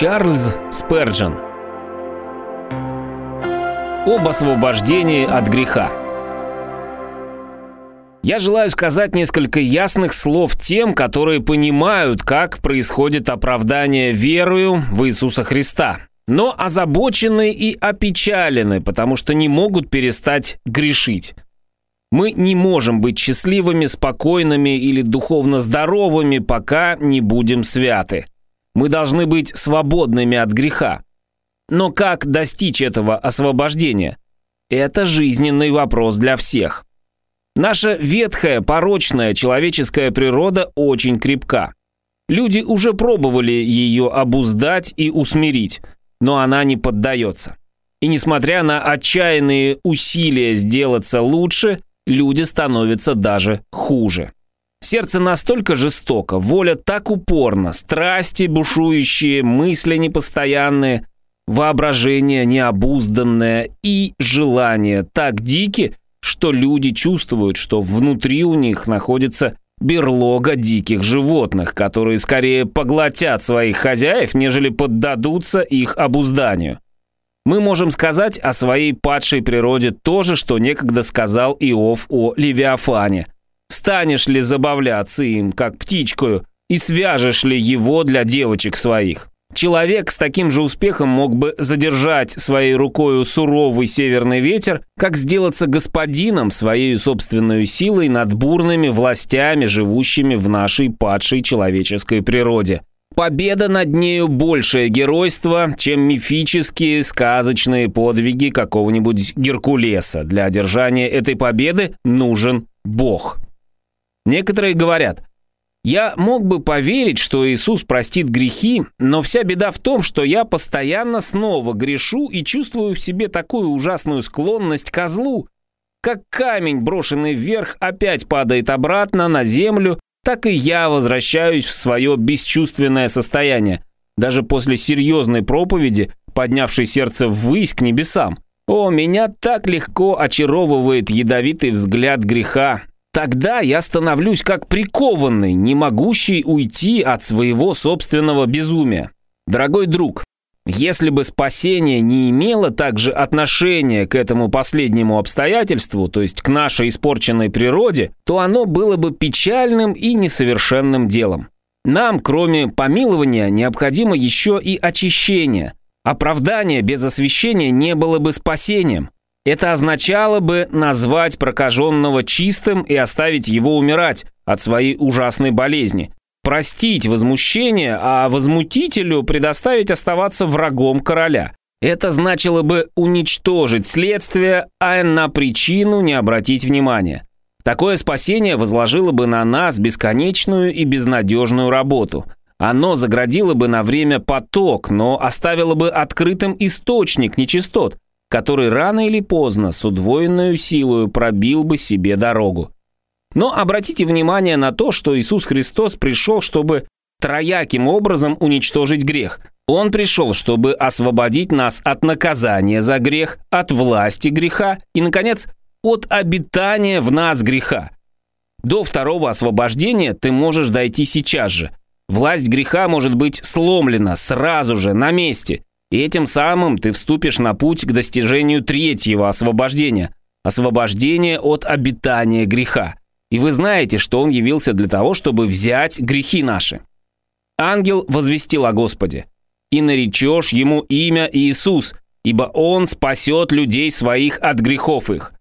Чарльз Сперджен Об освобождении от греха Я желаю сказать несколько ясных слов тем, которые понимают, как происходит оправдание верою в Иисуса Христа, но озабочены и опечалены, потому что не могут перестать грешить. Мы не можем быть счастливыми, спокойными или духовно здоровыми, пока не будем святы. Мы должны быть свободными от греха. Но как достичь этого освобождения? Это жизненный вопрос для всех. Наша ветхая, порочная человеческая природа очень крепка. Люди уже пробовали ее обуздать и усмирить, но она не поддается. И несмотря на отчаянные усилия сделаться лучше, люди становятся даже хуже. Сердце настолько жестоко, воля так упорна, страсти бушующие, мысли непостоянные, воображение необузданное и желания так дики, что люди чувствуют, что внутри у них находится берлога диких животных, которые скорее поглотят своих хозяев, нежели поддадутся их обузданию. Мы можем сказать о своей падшей природе то же, что некогда сказал Иов о Левиафане. Станешь ли забавляться им, как птичкою, и свяжешь ли его для девочек своих? Человек с таким же успехом мог бы задержать своей рукою суровый северный ветер, как сделаться господином своей собственной силой над бурными властями, живущими в нашей падшей человеческой природе. Победа над нею большее геройство, чем мифические сказочные подвиги какого-нибудь Геркулеса. Для одержания этой победы нужен Бог. Некоторые говорят, я мог бы поверить, что Иисус простит грехи, но вся беда в том, что я постоянно снова грешу и чувствую в себе такую ужасную склонность к злу, как камень, брошенный вверх, опять падает обратно на землю так и я возвращаюсь в свое бесчувственное состояние, даже после серьезной проповеди, поднявшей сердце ввысь к небесам. О, меня так легко очаровывает ядовитый взгляд греха. Тогда я становлюсь как прикованный, не могущий уйти от своего собственного безумия. Дорогой друг, если бы спасение не имело также отношения к этому последнему обстоятельству, то есть к нашей испорченной природе, то оно было бы печальным и несовершенным делом. Нам, кроме помилования, необходимо еще и очищение. Оправдание без освящения не было бы спасением. Это означало бы назвать прокаженного чистым и оставить его умирать от своей ужасной болезни простить возмущение, а возмутителю предоставить оставаться врагом короля. Это значило бы уничтожить следствие, а на причину не обратить внимания. Такое спасение возложило бы на нас бесконечную и безнадежную работу. Оно заградило бы на время поток, но оставило бы открытым источник нечистот, который рано или поздно с удвоенной силой пробил бы себе дорогу. Но обратите внимание на то, что Иисус Христос пришел, чтобы трояким образом уничтожить грех. Он пришел, чтобы освободить нас от наказания за грех, от власти греха и, наконец, от обитания в нас греха. До второго освобождения ты можешь дойти сейчас же. Власть греха может быть сломлена сразу же, на месте. И этим самым ты вступишь на путь к достижению третьего освобождения. Освобождение от обитания греха. И вы знаете, что он явился для того, чтобы взять грехи наши. Ангел возвестил о Господе. «И наречешь ему имя Иисус, ибо он спасет людей своих от грехов их».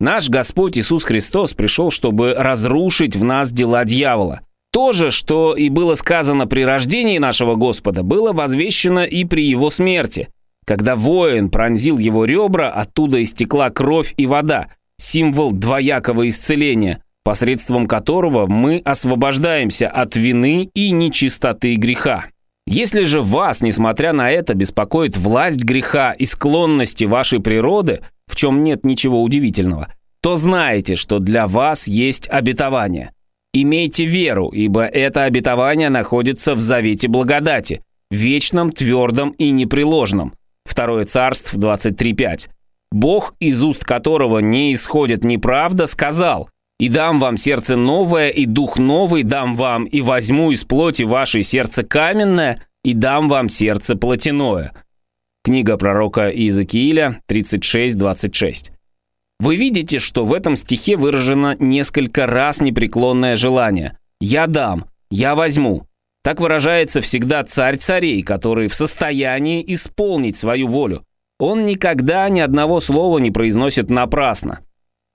Наш Господь Иисус Христос пришел, чтобы разрушить в нас дела дьявола. То же, что и было сказано при рождении нашего Господа, было возвещено и при его смерти. Когда воин пронзил его ребра, оттуда истекла кровь и вода, символ двоякого исцеления посредством которого мы освобождаемся от вины и нечистоты греха. Если же вас, несмотря на это, беспокоит власть греха и склонности вашей природы, в чем нет ничего удивительного, то знайте, что для вас есть обетование. Имейте веру, ибо это обетование находится в завете благодати, вечном, твердом и непреложном. Второе царство 23.5. Бог, из уст которого не исходит неправда, сказал – и дам вам сердце новое, и дух новый дам вам, и возьму из плоти вашей сердце каменное, и дам вам сердце плотяное». Книга пророка Иезекииля 36.26. Вы видите, что в этом стихе выражено несколько раз непреклонное желание. «Я дам», «Я возьму». Так выражается всегда царь царей, который в состоянии исполнить свою волю. Он никогда ни одного слова не произносит напрасно.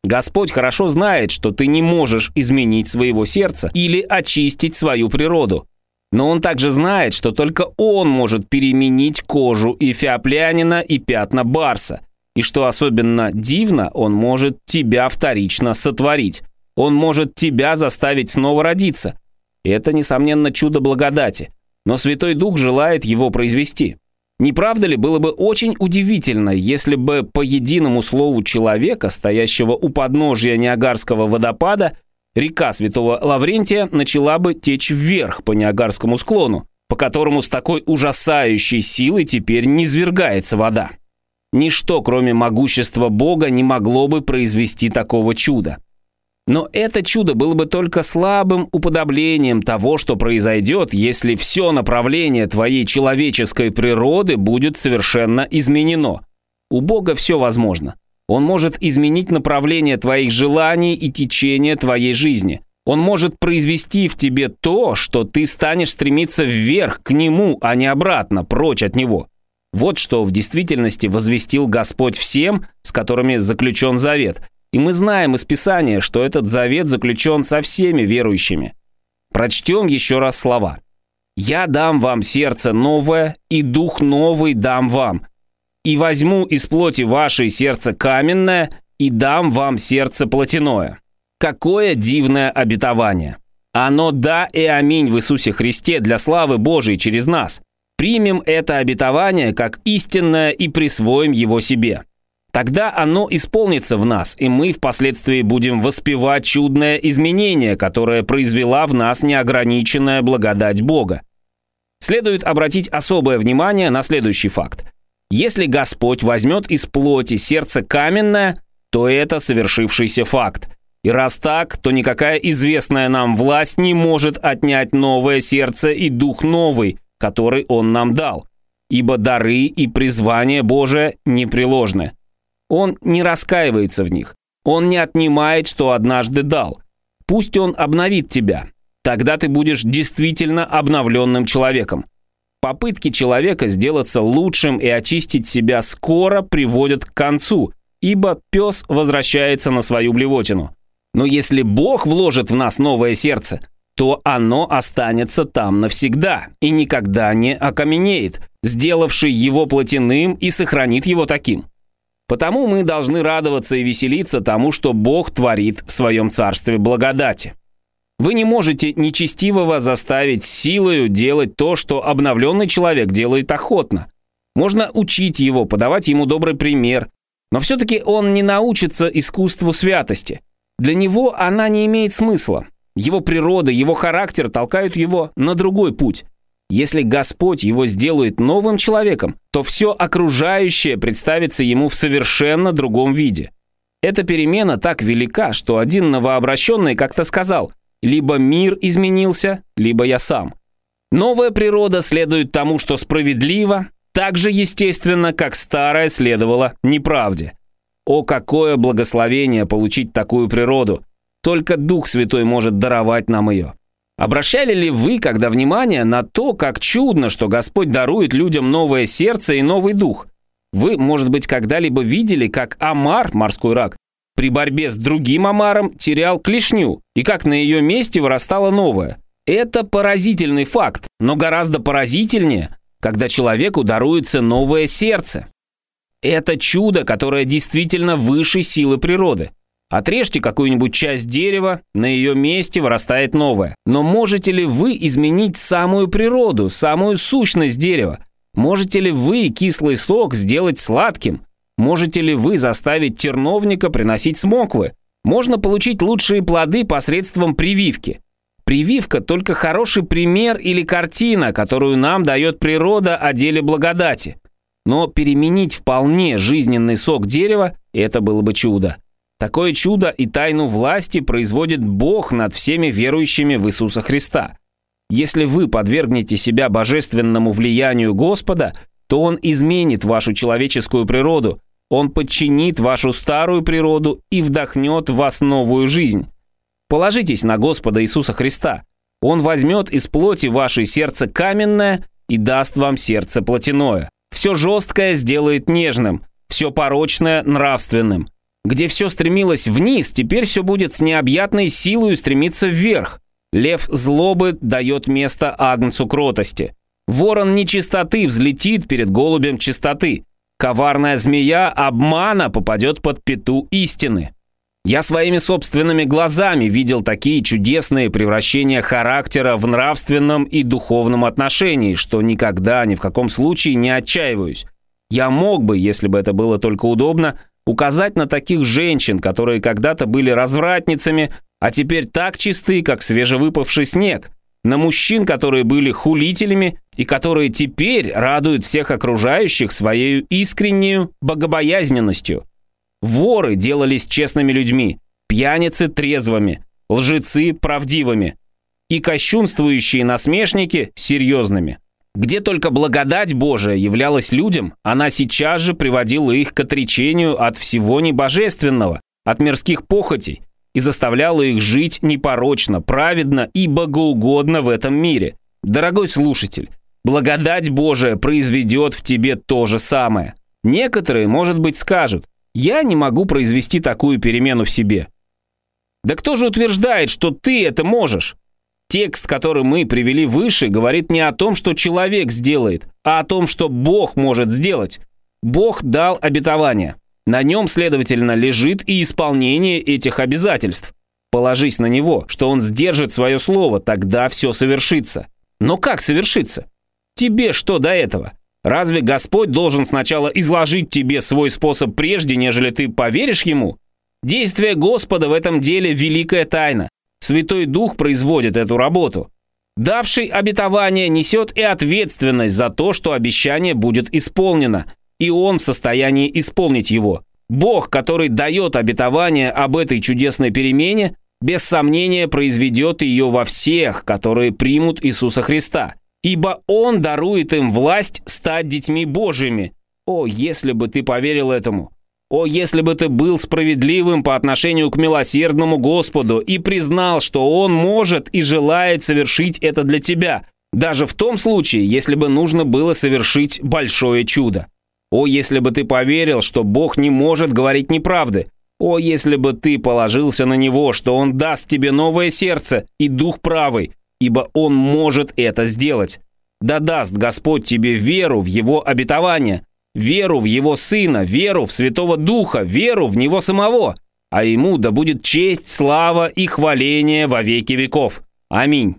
Господь хорошо знает, что ты не можешь изменить своего сердца или очистить свою природу. Но он также знает, что только он может переменить кожу и феоплянина, и пятна барса. И что особенно дивно, он может тебя вторично сотворить. Он может тебя заставить снова родиться. Это, несомненно, чудо благодати. Но Святой Дух желает его произвести. Не правда ли было бы очень удивительно, если бы по единому слову человека, стоящего у подножия Ниагарского водопада, река Святого Лаврентия начала бы течь вверх по Ниагарскому склону, по которому с такой ужасающей силой теперь низвергается вода. Ничто, кроме могущества Бога, не могло бы произвести такого чуда. Но это чудо было бы только слабым уподоблением того, что произойдет, если все направление твоей человеческой природы будет совершенно изменено. У Бога все возможно. Он может изменить направление твоих желаний и течение твоей жизни. Он может произвести в тебе то, что ты станешь стремиться вверх, к Нему, а не обратно, прочь от Него. Вот что в действительности возвестил Господь всем, с которыми заключен завет – и мы знаем из Писания, что этот завет заключен со всеми верующими. Прочтем еще раз слова. «Я дам вам сердце новое, и дух новый дам вам. И возьму из плоти вашей сердце каменное, и дам вам сердце плотяное». Какое дивное обетование! Оно да и аминь в Иисусе Христе для славы Божией через нас. Примем это обетование как истинное и присвоим его себе. Тогда оно исполнится в нас, и мы впоследствии будем воспевать чудное изменение, которое произвела в нас неограниченная благодать Бога. Следует обратить особое внимание на следующий факт. Если Господь возьмет из плоти сердце каменное, то это совершившийся факт. И раз так, то никакая известная нам власть не может отнять новое сердце и дух новый, который Он нам дал. Ибо дары и призвание Божие непреложны. Он не раскаивается в них. Он не отнимает, что однажды дал. Пусть он обновит тебя. Тогда ты будешь действительно обновленным человеком. Попытки человека сделаться лучшим и очистить себя скоро приводят к концу, ибо пес возвращается на свою блевотину. Но если Бог вложит в нас новое сердце, то оно останется там навсегда и никогда не окаменеет, сделавший его плотяным и сохранит его таким. Потому мы должны радоваться и веселиться тому, что Бог творит в своем царстве благодати. Вы не можете нечестивого заставить силою делать то, что обновленный человек делает охотно. Можно учить его, подавать ему добрый пример, но все-таки он не научится искусству святости. Для него она не имеет смысла. Его природа, его характер толкают его на другой путь. Если Господь его сделает новым человеком, то все окружающее представится ему в совершенно другом виде. Эта перемена так велика, что один новообращенный как-то сказал «либо мир изменился, либо я сам». Новая природа следует тому, что справедливо, так же естественно, как старая следовала неправде. О, какое благословение получить такую природу! Только Дух Святой может даровать нам ее. Обращали ли вы когда внимание на то, как чудно, что Господь дарует людям новое сердце и новый дух? Вы, может быть, когда-либо видели, как омар, морской рак, при борьбе с другим омаром терял клешню, и как на ее месте вырастало новое. Это поразительный факт, но гораздо поразительнее, когда человеку даруется новое сердце. Это чудо, которое действительно выше силы природы. Отрежьте какую-нибудь часть дерева, на ее месте вырастает новое. Но можете ли вы изменить самую природу, самую сущность дерева? Можете ли вы кислый сок сделать сладким? Можете ли вы заставить терновника приносить смоквы? Можно получить лучшие плоды посредством прививки. Прививка – только хороший пример или картина, которую нам дает природа о деле благодати. Но переменить вполне жизненный сок дерева – это было бы чудо. Такое чудо и тайну власти производит Бог над всеми верующими в Иисуса Христа. Если вы подвергнете себя божественному влиянию Господа, то Он изменит вашу человеческую природу, Он подчинит вашу старую природу и вдохнет в вас новую жизнь. Положитесь на Господа Иисуса Христа. Он возьмет из плоти ваше сердце каменное и даст вам сердце плотяное. Все жесткое сделает нежным, все порочное – нравственным. Где все стремилось вниз, теперь все будет с необъятной силой стремиться вверх. Лев злобы дает место агнцу кротости. Ворон нечистоты взлетит перед голубем чистоты. Коварная змея обмана попадет под пету истины. Я своими собственными глазами видел такие чудесные превращения характера в нравственном и духовном отношении, что никогда ни в каком случае не отчаиваюсь. Я мог бы, если бы это было только удобно, указать на таких женщин, которые когда-то были развратницами, а теперь так чисты, как свежевыпавший снег, на мужчин, которые были хулителями и которые теперь радуют всех окружающих своей искреннюю богобоязненностью. Воры делались честными людьми, пьяницы трезвыми, лжецы правдивыми и кощунствующие насмешники серьезными. Где только благодать Божия являлась людям, она сейчас же приводила их к отречению от всего небожественного, от мирских похотей, и заставляла их жить непорочно, праведно и богоугодно в этом мире. Дорогой слушатель, благодать Божия произведет в тебе то же самое. Некоторые, может быть, скажут, я не могу произвести такую перемену в себе. Да кто же утверждает, что ты это можешь? Текст, который мы привели выше, говорит не о том, что человек сделает, а о том, что Бог может сделать. Бог дал обетование. На нем, следовательно, лежит и исполнение этих обязательств. Положись на него, что он сдержит свое слово, тогда все совершится. Но как совершится? Тебе что до этого? Разве Господь должен сначала изложить тебе свой способ прежде, нежели ты поверишь ему? Действие Господа в этом деле – великая тайна. Святой Дух производит эту работу. Давший обетование несет и ответственность за то, что обещание будет исполнено, и он в состоянии исполнить его. Бог, который дает обетование об этой чудесной перемене, без сомнения произведет ее во всех, которые примут Иисуса Христа, ибо Он дарует им власть стать детьми Божьими. О, если бы ты поверил этому! О, если бы ты был справедливым по отношению к милосердному Господу и признал, что Он может и желает совершить это для тебя, даже в том случае, если бы нужно было совершить большое чудо. О, если бы ты поверил, что Бог не может говорить неправды. О, если бы ты положился на Него, что Он даст тебе новое сердце и дух правый, ибо Он может это сделать. Да даст Господь тебе веру в Его обетование, веру в Его Сына, веру в Святого Духа, веру в Него самого. А Ему да будет честь, слава и хваление во веки веков. Аминь.